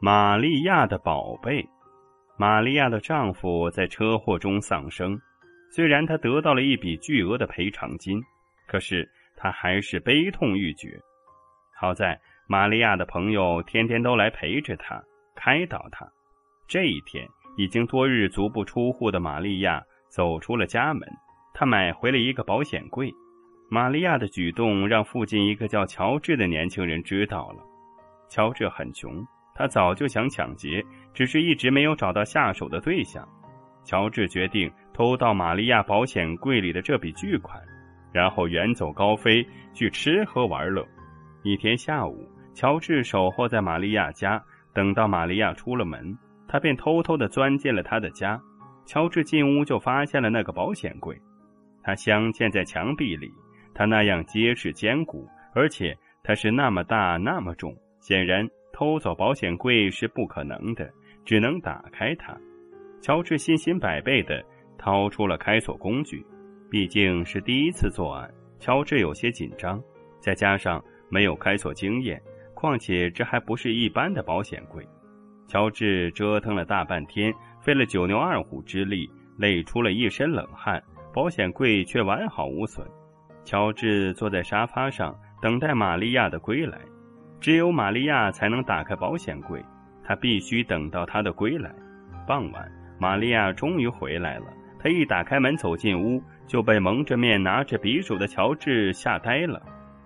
玛利亚的宝贝。玛利亚的丈夫在车祸中丧生，虽然她得到了一笔巨额的赔偿金，可是她还是悲痛欲绝。好在玛利亚的朋友天天都来陪着她，开导她。这一天，已经多日足不出户的玛利亚走出了家门，她买回了一个保险柜。玛利亚的举动让附近一个叫乔治的年轻人知道了。乔治很穷，他早就想抢劫，只是一直没有找到下手的对象。乔治决定偷到玛利亚保险柜里的这笔巨款，然后远走高飞去吃喝玩乐。一天下午，乔治守候在玛利亚家，等到玛利亚出了门，他便偷偷的钻进了她的家。乔治进屋就发现了那个保险柜，它镶嵌在墙壁里。它那样结实坚固，而且它是那么大那么重，显然偷走保险柜是不可能的，只能打开它。乔治信心百倍的掏出了开锁工具，毕竟是第一次作案，乔治有些紧张，再加上没有开锁经验，况且这还不是一般的保险柜。乔治折腾了大半天，费了九牛二虎之力，累出了一身冷汗，保险柜却完好无损。乔治坐在沙发上等待玛利亚的归来，只有玛利亚才能打开保险柜，她必须等到他的归来。傍晚，玛利亚终于回来了。她一打开门走进屋，就被蒙着面拿着匕首的乔治吓呆了。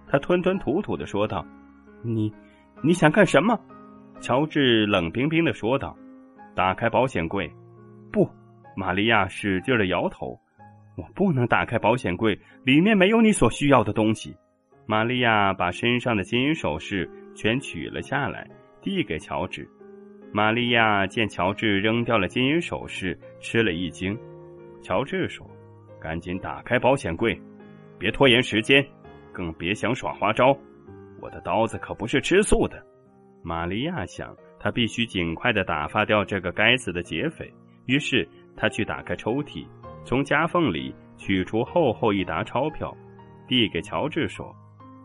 他吞吞吐吐的说道：“你，你想干什么？”乔治冷冰冰的说道：“打开保险柜。”不，玛利亚使劲的摇头。我不能打开保险柜，里面没有你所需要的东西。玛利亚把身上的金银首饰全取了下来，递给乔治。玛利亚见乔治扔掉了金银首饰，吃了一惊。乔治说：“赶紧打开保险柜，别拖延时间，更别想耍花招。我的刀子可不是吃素的。”玛利亚想，她必须尽快的打发掉这个该死的劫匪。于是，她去打开抽屉。从夹缝里取出厚厚一沓钞票，递给乔治说：“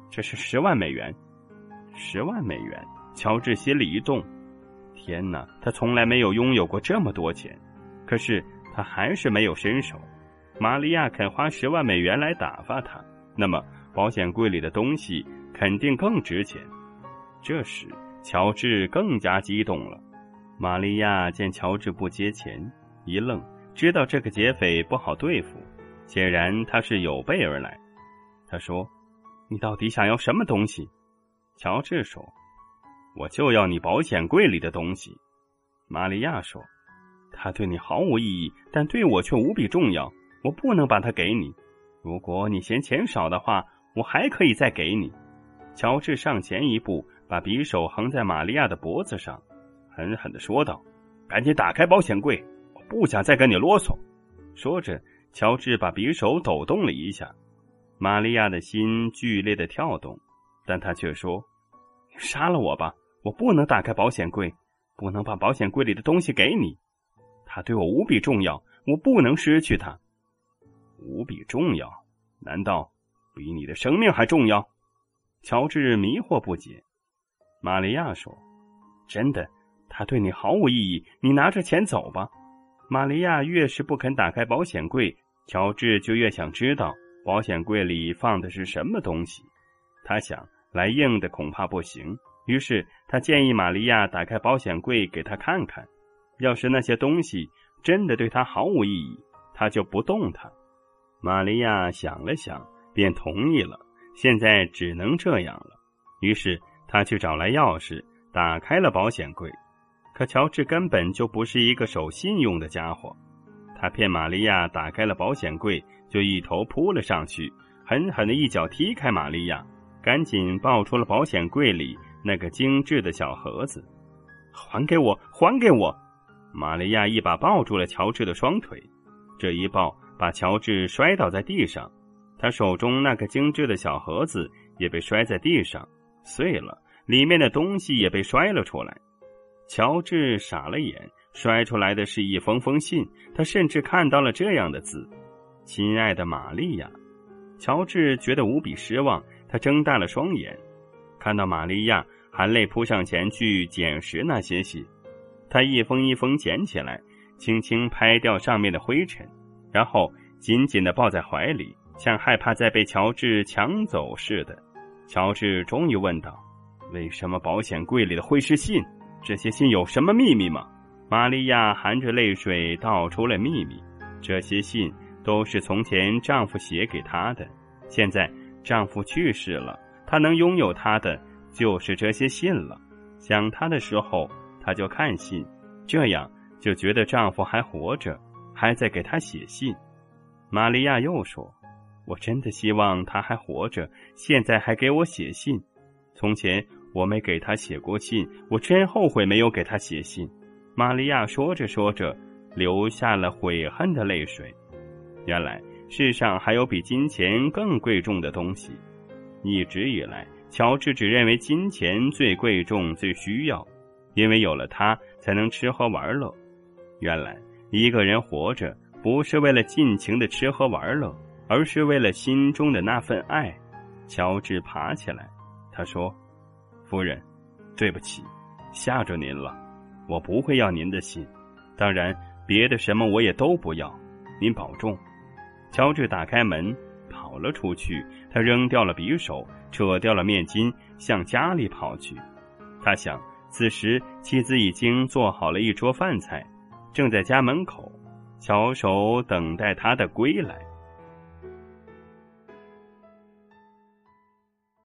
这是十万美元。”十万美元，乔治心里一动。天哪，他从来没有拥有过这么多钱。可是他还是没有伸手。玛利亚肯花十万美元来打发他，那么保险柜里的东西肯定更值钱。这时，乔治更加激动了。玛利亚见乔治不接钱，一愣。知道这个劫匪不好对付，显然他是有备而来。他说：“你到底想要什么东西？”乔治说：“我就要你保险柜里的东西。”玛利亚说：“他对你毫无意义，但对我却无比重要。我不能把它给你。如果你嫌钱少的话，我还可以再给你。”乔治上前一步，把匕首横在玛利亚的脖子上，狠狠的说道：“赶紧打开保险柜！”我不想再跟你啰嗦，说着，乔治把匕首抖动了一下。玛利亚的心剧烈的跳动，但他却说：“杀了我吧！我不能打开保险柜，不能把保险柜里的东西给你。他对我无比重要，我不能失去他。无比重要？难道比你的生命还重要？”乔治迷惑不解。玛利亚说：“真的，他对你毫无意义。你拿着钱走吧。”玛利亚越是不肯打开保险柜，乔治就越想知道保险柜里放的是什么东西。他想来硬的恐怕不行，于是他建议玛利亚打开保险柜给他看看。要是那些东西真的对他毫无意义，他就不动它。玛利亚想了想，便同意了。现在只能这样了。于是他去找来钥匙，打开了保险柜。可乔治根本就不是一个守信用的家伙，他骗玛利亚打开了保险柜，就一头扑了上去，狠狠的一脚踢开玛利亚，赶紧抱出了保险柜里那个精致的小盒子，还给我，还给我！玛利亚一把抱住了乔治的双腿，这一抱把乔治摔倒在地上，他手中那个精致的小盒子也被摔在地上碎了，里面的东西也被摔了出来。乔治傻了眼，摔出来的是一封封信。他甚至看到了这样的字：“亲爱的玛利亚。”乔治觉得无比失望，他睁大了双眼，看到玛利亚含泪扑上前去捡拾那些信。他一封一封捡起来，轻轻拍掉上面的灰尘，然后紧紧的抱在怀里，像害怕再被乔治抢走似的。乔治终于问道：“为什么保险柜里的会是信？这些信有什么秘密吗？”玛利亚含着泪水道出了秘密：这些信都是从前丈夫写给她的。现在丈夫去世了，她能拥有他的就是这些信了。想他的时候。她就看信，这样就觉得丈夫还活着，还在给她写信。玛利亚又说：“我真的希望他还活着，现在还给我写信。从前我没给他写过信，我真后悔没有给他写信。”玛利亚说着说着，流下了悔恨的泪水。原来世上还有比金钱更贵重的东西。一直以来，乔治只认为金钱最贵重、最需要。因为有了它，才能吃喝玩乐。原来一个人活着，不是为了尽情的吃喝玩乐，而是为了心中的那份爱。乔治爬起来，他说：“夫人，对不起，吓着您了。我不会要您的信，当然别的什么我也都不要。您保重。”乔治打开门跑了出去，他扔掉了匕首，扯掉了面巾，向家里跑去。他想。此时，妻子已经做好了一桌饭菜，正在家门口，翘首等待他的归来。